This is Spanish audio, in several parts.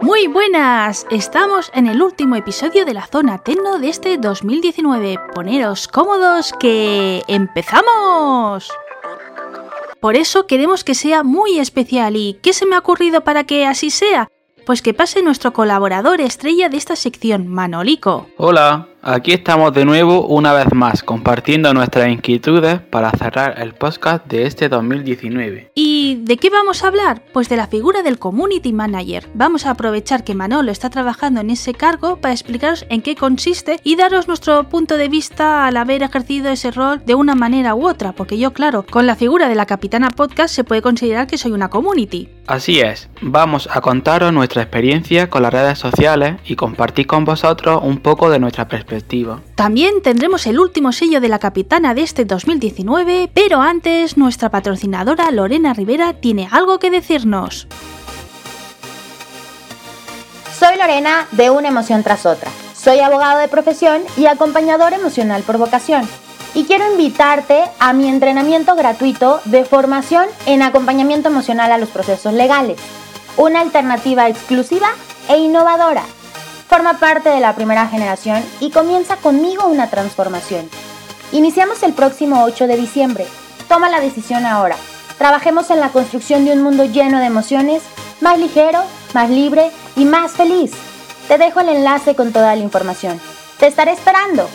Muy buenas, estamos en el último episodio de la zona Tecno de este 2019. Poneros cómodos que empezamos. Por eso queremos que sea muy especial y ¿qué se me ha ocurrido para que así sea? Pues que pase nuestro colaborador estrella de esta sección, Manolico. Hola, aquí estamos de nuevo una vez más compartiendo nuestras inquietudes para cerrar el podcast de este 2019. ¿Y de qué vamos a hablar? Pues de la figura del Community Manager. Vamos a aprovechar que Manolo está trabajando en ese cargo para explicaros en qué consiste y daros nuestro punto de vista al haber ejercido ese rol de una manera u otra, porque yo, claro, con la figura de la Capitana Podcast se puede considerar que soy una community. Así es, vamos a contaros nuestra experiencia con las redes sociales y compartir con vosotros un poco de nuestra perspectiva. También tendremos el último sello de la capitana de este 2019, pero antes nuestra patrocinadora Lorena Rivera tiene algo que decirnos. Soy Lorena de Una emoción tras otra. Soy abogado de profesión y acompañador emocional por vocación y quiero invitarte a mi entrenamiento gratuito de formación en acompañamiento emocional a los procesos legales, una alternativa exclusiva e innovadora. Forma parte de la primera generación y comienza conmigo una transformación. Iniciamos el próximo 8 de diciembre. Toma la decisión ahora. Trabajemos en la construcción de un mundo lleno de emociones, más ligero, más libre y más feliz. Te dejo el enlace con toda la información. Te estaré esperando.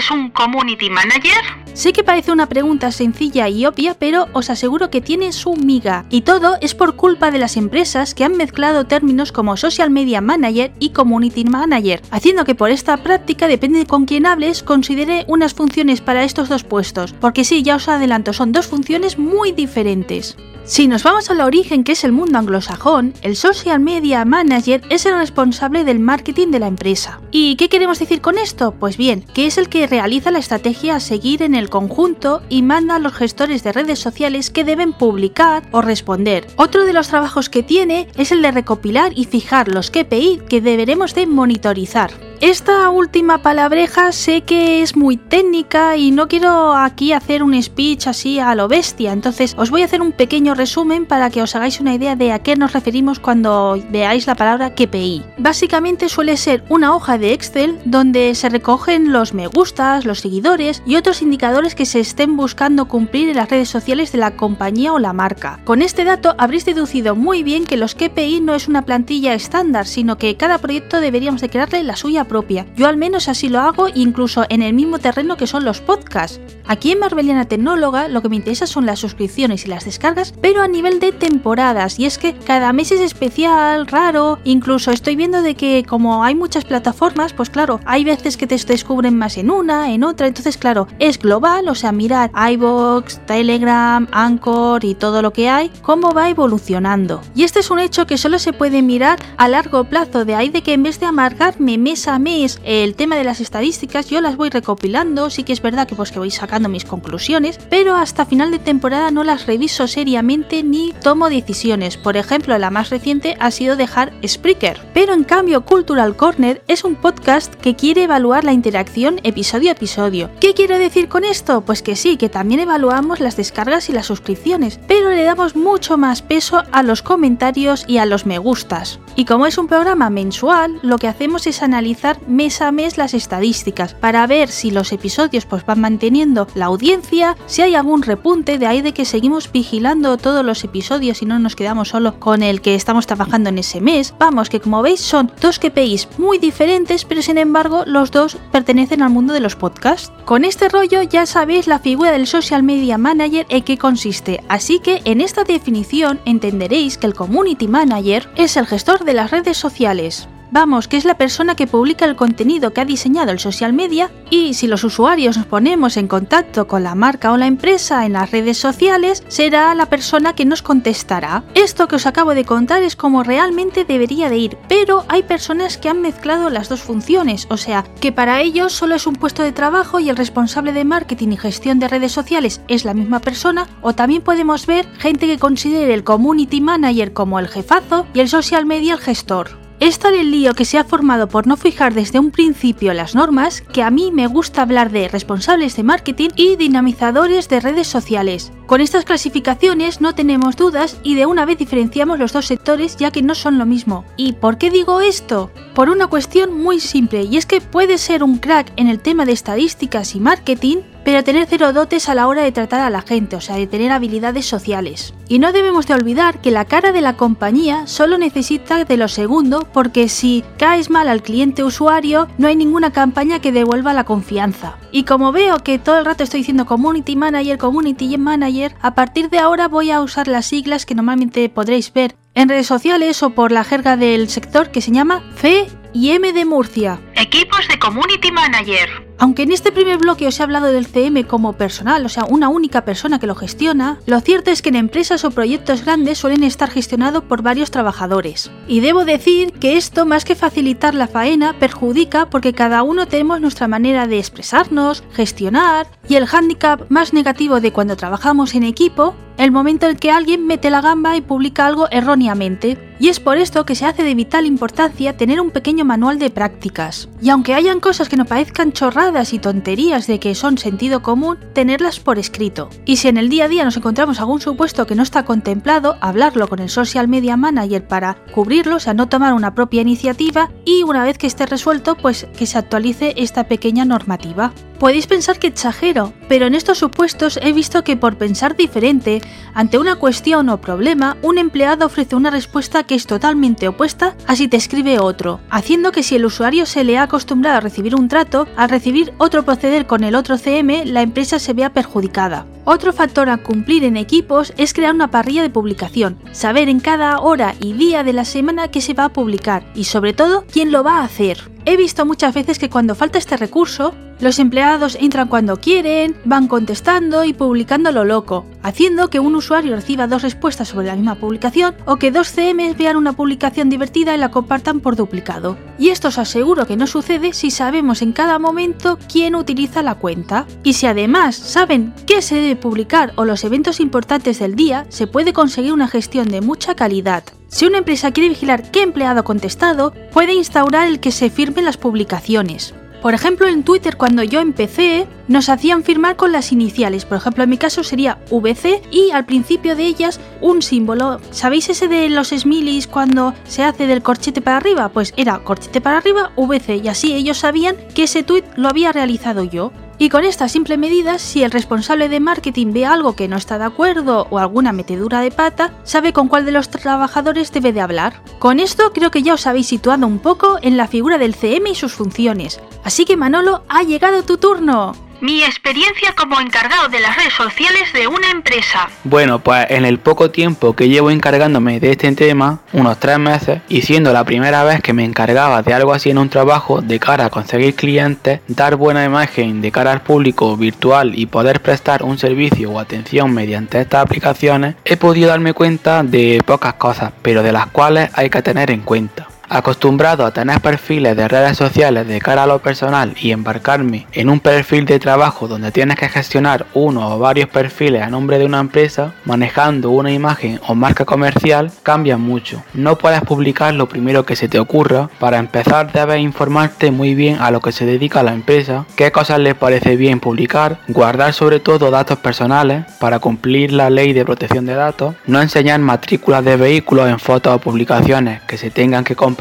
Es un community manager? Sé que parece una pregunta sencilla y obvia, pero os aseguro que tiene su miga. Y todo es por culpa de las empresas que han mezclado términos como social media manager y community manager, haciendo que por esta práctica, depende con quién hables, considere unas funciones para estos dos puestos. Porque sí, ya os adelanto, son dos funciones muy diferentes. Si nos vamos al origen que es el mundo anglosajón, el social media manager es el responsable del marketing de la empresa. ¿Y qué queremos decir con esto? Pues bien, que es el que realiza la estrategia a seguir en el conjunto y manda a los gestores de redes sociales que deben publicar o responder. Otro de los trabajos que tiene es el de recopilar y fijar los KPI que deberemos de monitorizar. Esta última palabreja sé que es muy técnica y no quiero aquí hacer un speech así a lo bestia, entonces os voy a hacer un pequeño resumen para que os hagáis una idea de a qué nos referimos cuando veáis la palabra KPI. Básicamente suele ser una hoja de Excel donde se recogen los me gustas, los seguidores y otros indicadores que se estén buscando cumplir en las redes sociales de la compañía o la marca. Con este dato habréis deducido muy bien que los KPI no es una plantilla estándar, sino que cada proyecto deberíamos de crearle la suya propia. Yo al menos así lo hago incluso en el mismo terreno que son los podcasts. Aquí en Marbeliana Tecnóloga lo que me interesa son las suscripciones y las descargas, pero a nivel de temporadas. Y es que cada mes es especial, raro. Incluso estoy viendo de que como hay muchas plataformas, pues claro, hay veces que te descubren más en una, en otra. Entonces, claro, es global, o sea, mirar iBox, Telegram, Anchor y todo lo que hay, cómo va evolucionando. Y este es un hecho que solo se puede mirar a largo plazo, de ahí de que en vez de amargarme mes a mes el tema de las estadísticas, yo las voy recopilando, sí que es verdad que pues que voy sacando mis conclusiones, pero hasta final de temporada no las reviso seriamente ni tomo decisiones. Por ejemplo, la más reciente ha sido dejar Spreaker. Pero en cambio, Cultural Corner es un podcast que quiere evaluar la interacción episodio a episodio. ¿Qué quiero decir con esto? Pues que sí, que también evaluamos las descargas y las suscripciones, pero le damos mucho más peso a los comentarios y a los me gustas. Y como es un programa mensual, lo que hacemos es analizar mes a mes las estadísticas para ver si los episodios pues van manteniendo la audiencia, si hay algún repunte, de ahí de que seguimos vigilando todos los episodios y no nos quedamos solo con el que estamos trabajando en ese mes. Vamos, que como veis son dos KPIs muy diferentes, pero sin embargo los dos pertenecen al mundo de los podcasts. Con este rollo ya sabéis la figura del social media manager en qué consiste, así que en esta definición entenderéis que el community manager es el gestor de las redes sociales. Vamos, que es la persona que publica el contenido que ha diseñado el social media y si los usuarios nos ponemos en contacto con la marca o la empresa en las redes sociales, será la persona que nos contestará. Esto que os acabo de contar es como realmente debería de ir, pero hay personas que han mezclado las dos funciones, o sea, que para ellos solo es un puesto de trabajo y el responsable de marketing y gestión de redes sociales es la misma persona, o también podemos ver gente que considere el community manager como el jefazo y el social media el gestor. Es tal el lío que se ha formado por no fijar desde un principio las normas que a mí me gusta hablar de responsables de marketing y dinamizadores de redes sociales. Con estas clasificaciones no tenemos dudas y de una vez diferenciamos los dos sectores ya que no son lo mismo. ¿Y por qué digo esto? Por una cuestión muy simple y es que puedes ser un crack en el tema de estadísticas y marketing, pero tener cero dotes a la hora de tratar a la gente, o sea, de tener habilidades sociales. Y no debemos de olvidar que la cara de la compañía solo necesita de lo segundo, porque si caes mal al cliente usuario, no hay ninguna campaña que devuelva la confianza. Y como veo que todo el rato estoy diciendo Community Manager, Community Manager, a partir de ahora voy a usar las siglas que normalmente podréis ver en redes sociales o por la jerga del sector que se llama FE y M de Murcia. Equipos de Community Manager. Aunque en este primer bloque os he hablado del CM como personal, o sea, una única persona que lo gestiona, lo cierto es que en empresas o proyectos grandes suelen estar gestionados por varios trabajadores. Y debo decir que esto, más que facilitar la faena, perjudica porque cada uno tenemos nuestra manera de expresarnos, gestionar, y el hándicap más negativo de cuando trabajamos en equipo, el momento en que alguien mete la gamba y publica algo erróneamente. Y es por esto que se hace de vital importancia tener un pequeño manual de prácticas. Y aunque hayan cosas que no parezcan chorradas y tonterías de que son sentido común, tenerlas por escrito. Y si en el día a día nos encontramos algún supuesto que no está contemplado, hablarlo con el social media manager para cubrirlo, o sea, no tomar una propia iniciativa y una vez que esté resuelto, pues que se actualice esta pequeña normativa. Podéis pensar que exagero, pero en estos supuestos he visto que por pensar diferente, ante una cuestión o problema, un empleado ofrece una respuesta que es totalmente opuesta a si te escribe otro, haciendo que si el usuario se le ha acostumbrado a recibir un trato, al recibir otro proceder con el otro CM, la empresa se vea perjudicada. Otro factor a cumplir en equipos es crear una parrilla de publicación, saber en cada hora y día de la semana qué se va a publicar y sobre todo quién lo va a hacer. He visto muchas veces que cuando falta este recurso, los empleados entran cuando quieren, van contestando y publicando lo loco, haciendo que un usuario reciba dos respuestas sobre la misma publicación o que dos CMs vean una publicación divertida y la compartan por duplicado. Y esto os aseguro que no sucede si sabemos en cada momento quién utiliza la cuenta. Y si además saben qué se debe publicar o los eventos importantes del día, se puede conseguir una gestión de mucha calidad. Si una empresa quiere vigilar qué empleado ha contestado, puede instaurar el que se firmen las publicaciones. Por ejemplo, en Twitter cuando yo empecé, nos hacían firmar con las iniciales. Por ejemplo, en mi caso sería VC y al principio de ellas un símbolo. ¿Sabéis ese de los smileys cuando se hace del corchete para arriba? Pues era corchete para arriba, VC y así ellos sabían que ese tweet lo había realizado yo. Y con esta simple medida, si el responsable de marketing ve algo que no está de acuerdo o alguna metedura de pata, sabe con cuál de los trabajadores debe de hablar. Con esto creo que ya os habéis situado un poco en la figura del CM y sus funciones. Así que Manolo, ha llegado tu turno. Mi experiencia como encargado de las redes sociales de una empresa. Bueno, pues en el poco tiempo que llevo encargándome de este tema, unos tres meses, y siendo la primera vez que me encargaba de algo así en un trabajo de cara a conseguir clientes, dar buena imagen de cara al público virtual y poder prestar un servicio o atención mediante estas aplicaciones, he podido darme cuenta de pocas cosas, pero de las cuales hay que tener en cuenta. Acostumbrado a tener perfiles de redes sociales de cara a lo personal y embarcarme en un perfil de trabajo donde tienes que gestionar uno o varios perfiles a nombre de una empresa, manejando una imagen o marca comercial, cambia mucho. No puedes publicar lo primero que se te ocurra. Para empezar debes informarte muy bien a lo que se dedica la empresa, qué cosas le parece bien publicar, guardar sobre todo datos personales para cumplir la ley de protección de datos, no enseñar matrículas de vehículos en fotos o publicaciones que se tengan que compartir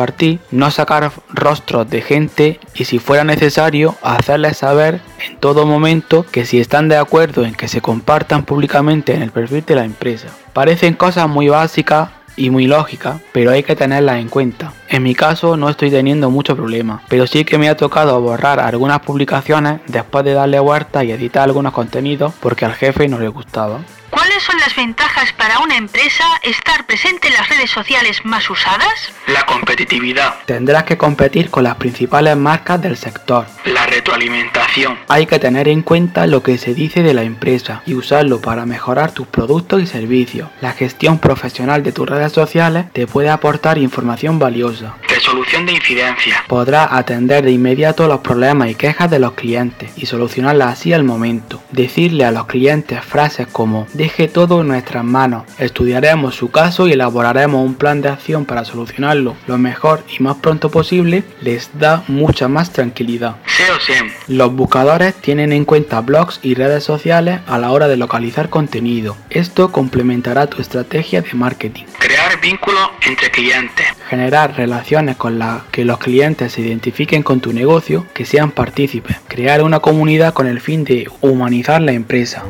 no sacar rostros de gente y si fuera necesario hacerles saber en todo momento que si están de acuerdo en que se compartan públicamente en el perfil de la empresa. Parecen cosas muy básicas y muy lógicas, pero hay que tenerlas en cuenta. En mi caso no estoy teniendo mucho problema, pero sí que me ha tocado borrar algunas publicaciones después de darle vuelta y editar algunos contenidos porque al jefe no le gustaba. ¿Cuáles son las ventajas para una empresa estar presente en las redes sociales más usadas? La competitividad. Tendrás que competir con las principales marcas del sector. La retroalimentación. Hay que tener en cuenta lo que se dice de la empresa y usarlo para mejorar tus productos y servicios. La gestión profesional de tus redes sociales te puede aportar información valiosa. Resolución de incidencias. Podrás atender de inmediato los problemas y quejas de los clientes y solucionarlas así al momento. Decirle a los clientes frases como deje todo en nuestras manos, estudiaremos su caso y elaboraremos un plan de acción para solucionarlo lo mejor y más pronto posible les da mucha más tranquilidad. Los buscadores tienen en cuenta blogs y redes sociales a la hora de localizar contenido. Esto complementará tu estrategia de marketing. Crear vínculos entre clientes. Generar relaciones con las que los clientes se identifiquen con tu negocio, que sean partícipes. Crear una comunidad con el fin de humanizar la empresa.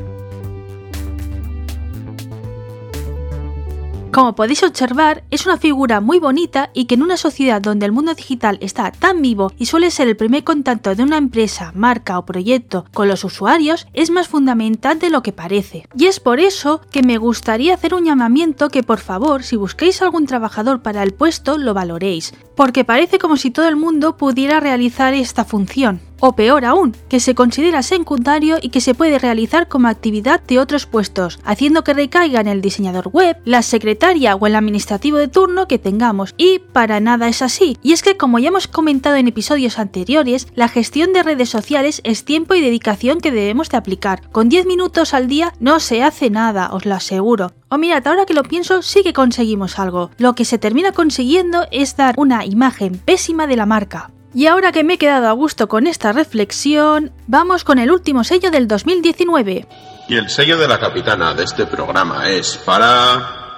Como podéis observar, es una figura muy bonita y que en una sociedad donde el mundo digital está tan vivo y suele ser el primer contacto de una empresa, marca o proyecto con los usuarios, es más fundamental de lo que parece. Y es por eso que me gustaría hacer un llamamiento que por favor, si busquéis algún trabajador para el puesto, lo valoréis, porque parece como si todo el mundo pudiera realizar esta función o peor aún, que se considera secundario y que se puede realizar como actividad de otros puestos, haciendo que recaiga en el diseñador web, la secretaria o el administrativo de turno que tengamos, y para nada es así. Y es que como ya hemos comentado en episodios anteriores, la gestión de redes sociales es tiempo y dedicación que debemos de aplicar. Con 10 minutos al día no se hace nada, os lo aseguro. O mirad, ahora que lo pienso, sí que conseguimos algo. Lo que se termina consiguiendo es dar una imagen pésima de la marca. Y ahora que me he quedado a gusto con esta reflexión, vamos con el último sello del 2019. Y el sello de la capitana de este programa es para...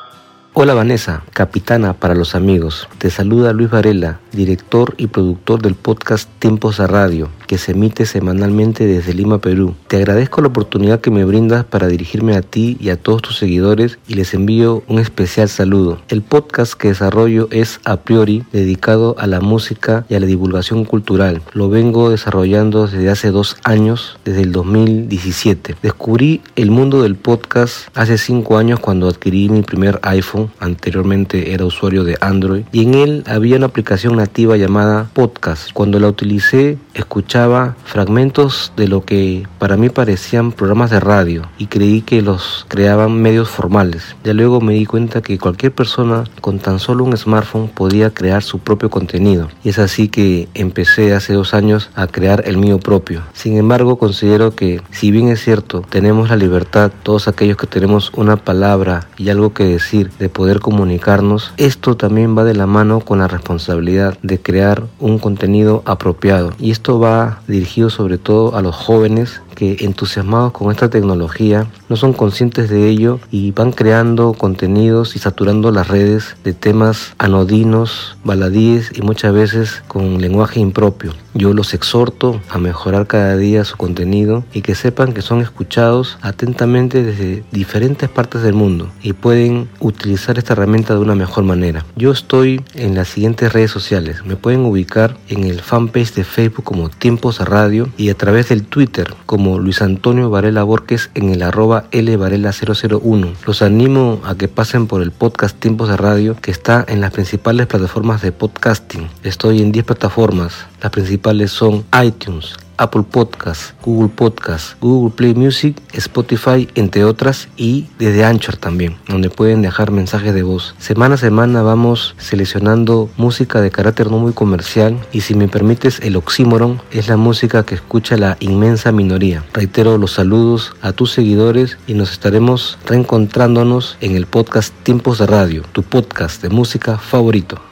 Hola Vanessa, capitana para los amigos. Te saluda Luis Varela, director y productor del podcast Tiempos a Radio, que se emite semanalmente desde Lima, Perú. Te agradezco la oportunidad que me brindas para dirigirme a ti y a todos tus seguidores y les envío un especial saludo. El podcast que desarrollo es a priori dedicado a la música y a la divulgación cultural. Lo vengo desarrollando desde hace dos años, desde el 2017. Descubrí el mundo del podcast hace cinco años cuando adquirí mi primer iPhone anteriormente era usuario de Android, y en él había una aplicación nativa llamada Podcast. Cuando la utilicé, escuchaba fragmentos de lo que para mí parecían programas de radio y creí que los creaban medios formales. Ya luego me di cuenta que cualquier persona con tan solo un smartphone podía crear su propio contenido. Y es así que empecé hace dos años a crear el mío propio. Sin embargo, considero que si bien es cierto, tenemos la libertad, todos aquellos que tenemos una palabra y algo que decir de poder comunicarnos, esto también va de la mano con la responsabilidad de crear un contenido apropiado. Y esto va dirigido sobre todo a los jóvenes que entusiasmados con esta tecnología no son conscientes de ello y van creando contenidos y saturando las redes de temas anodinos, baladíes y muchas veces con lenguaje impropio. Yo los exhorto a mejorar cada día su contenido y que sepan que son escuchados atentamente desde diferentes partes del mundo y pueden utilizar esta herramienta de una mejor manera. Yo estoy en las siguientes redes sociales. Me pueden ubicar en el fanpage de Facebook como Tiempos a Radio y a través del Twitter como Luis Antonio Varela Borges en el arroba lvarela001. Los animo a que pasen por el podcast Tiempos de Radio que está en las principales plataformas de podcasting. Estoy en 10 plataformas. Las principales son iTunes, Apple Podcast, Google Podcast, Google Play Music, Spotify, entre otras, y desde Anchor también, donde pueden dejar mensajes de voz. Semana a semana vamos seleccionando música de carácter no muy comercial y si me permites el oxímoron es la música que escucha la inmensa minoría. Reitero los saludos a tus seguidores y nos estaremos reencontrándonos en el podcast Tiempos de Radio, tu podcast de música favorito.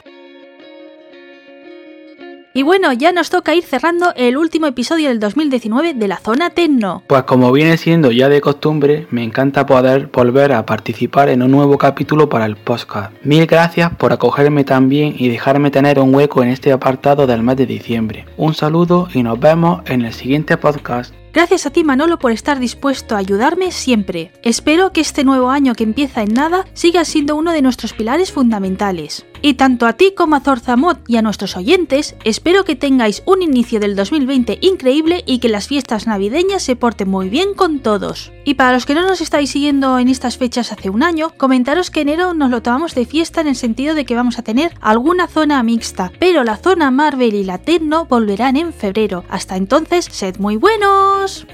Y bueno, ya nos toca ir cerrando el último episodio del 2019 de la zona Tecno. Pues como viene siendo ya de costumbre, me encanta poder volver a participar en un nuevo capítulo para el podcast. Mil gracias por acogerme también y dejarme tener un hueco en este apartado del mes de diciembre. Un saludo y nos vemos en el siguiente podcast. Gracias a ti Manolo por estar dispuesto a ayudarme siempre. Espero que este nuevo año que empieza en nada siga siendo uno de nuestros pilares fundamentales. Y tanto a ti como a Zorzamot y a nuestros oyentes, espero que tengáis un inicio del 2020 increíble y que las fiestas navideñas se porten muy bien con todos. Y para los que no nos estáis siguiendo en estas fechas hace un año, comentaros que enero nos lo tomamos de fiesta en el sentido de que vamos a tener alguna zona mixta, pero la zona Marvel y la Tecno volverán en febrero. Hasta entonces, sed muy buenos. ¡Adiós!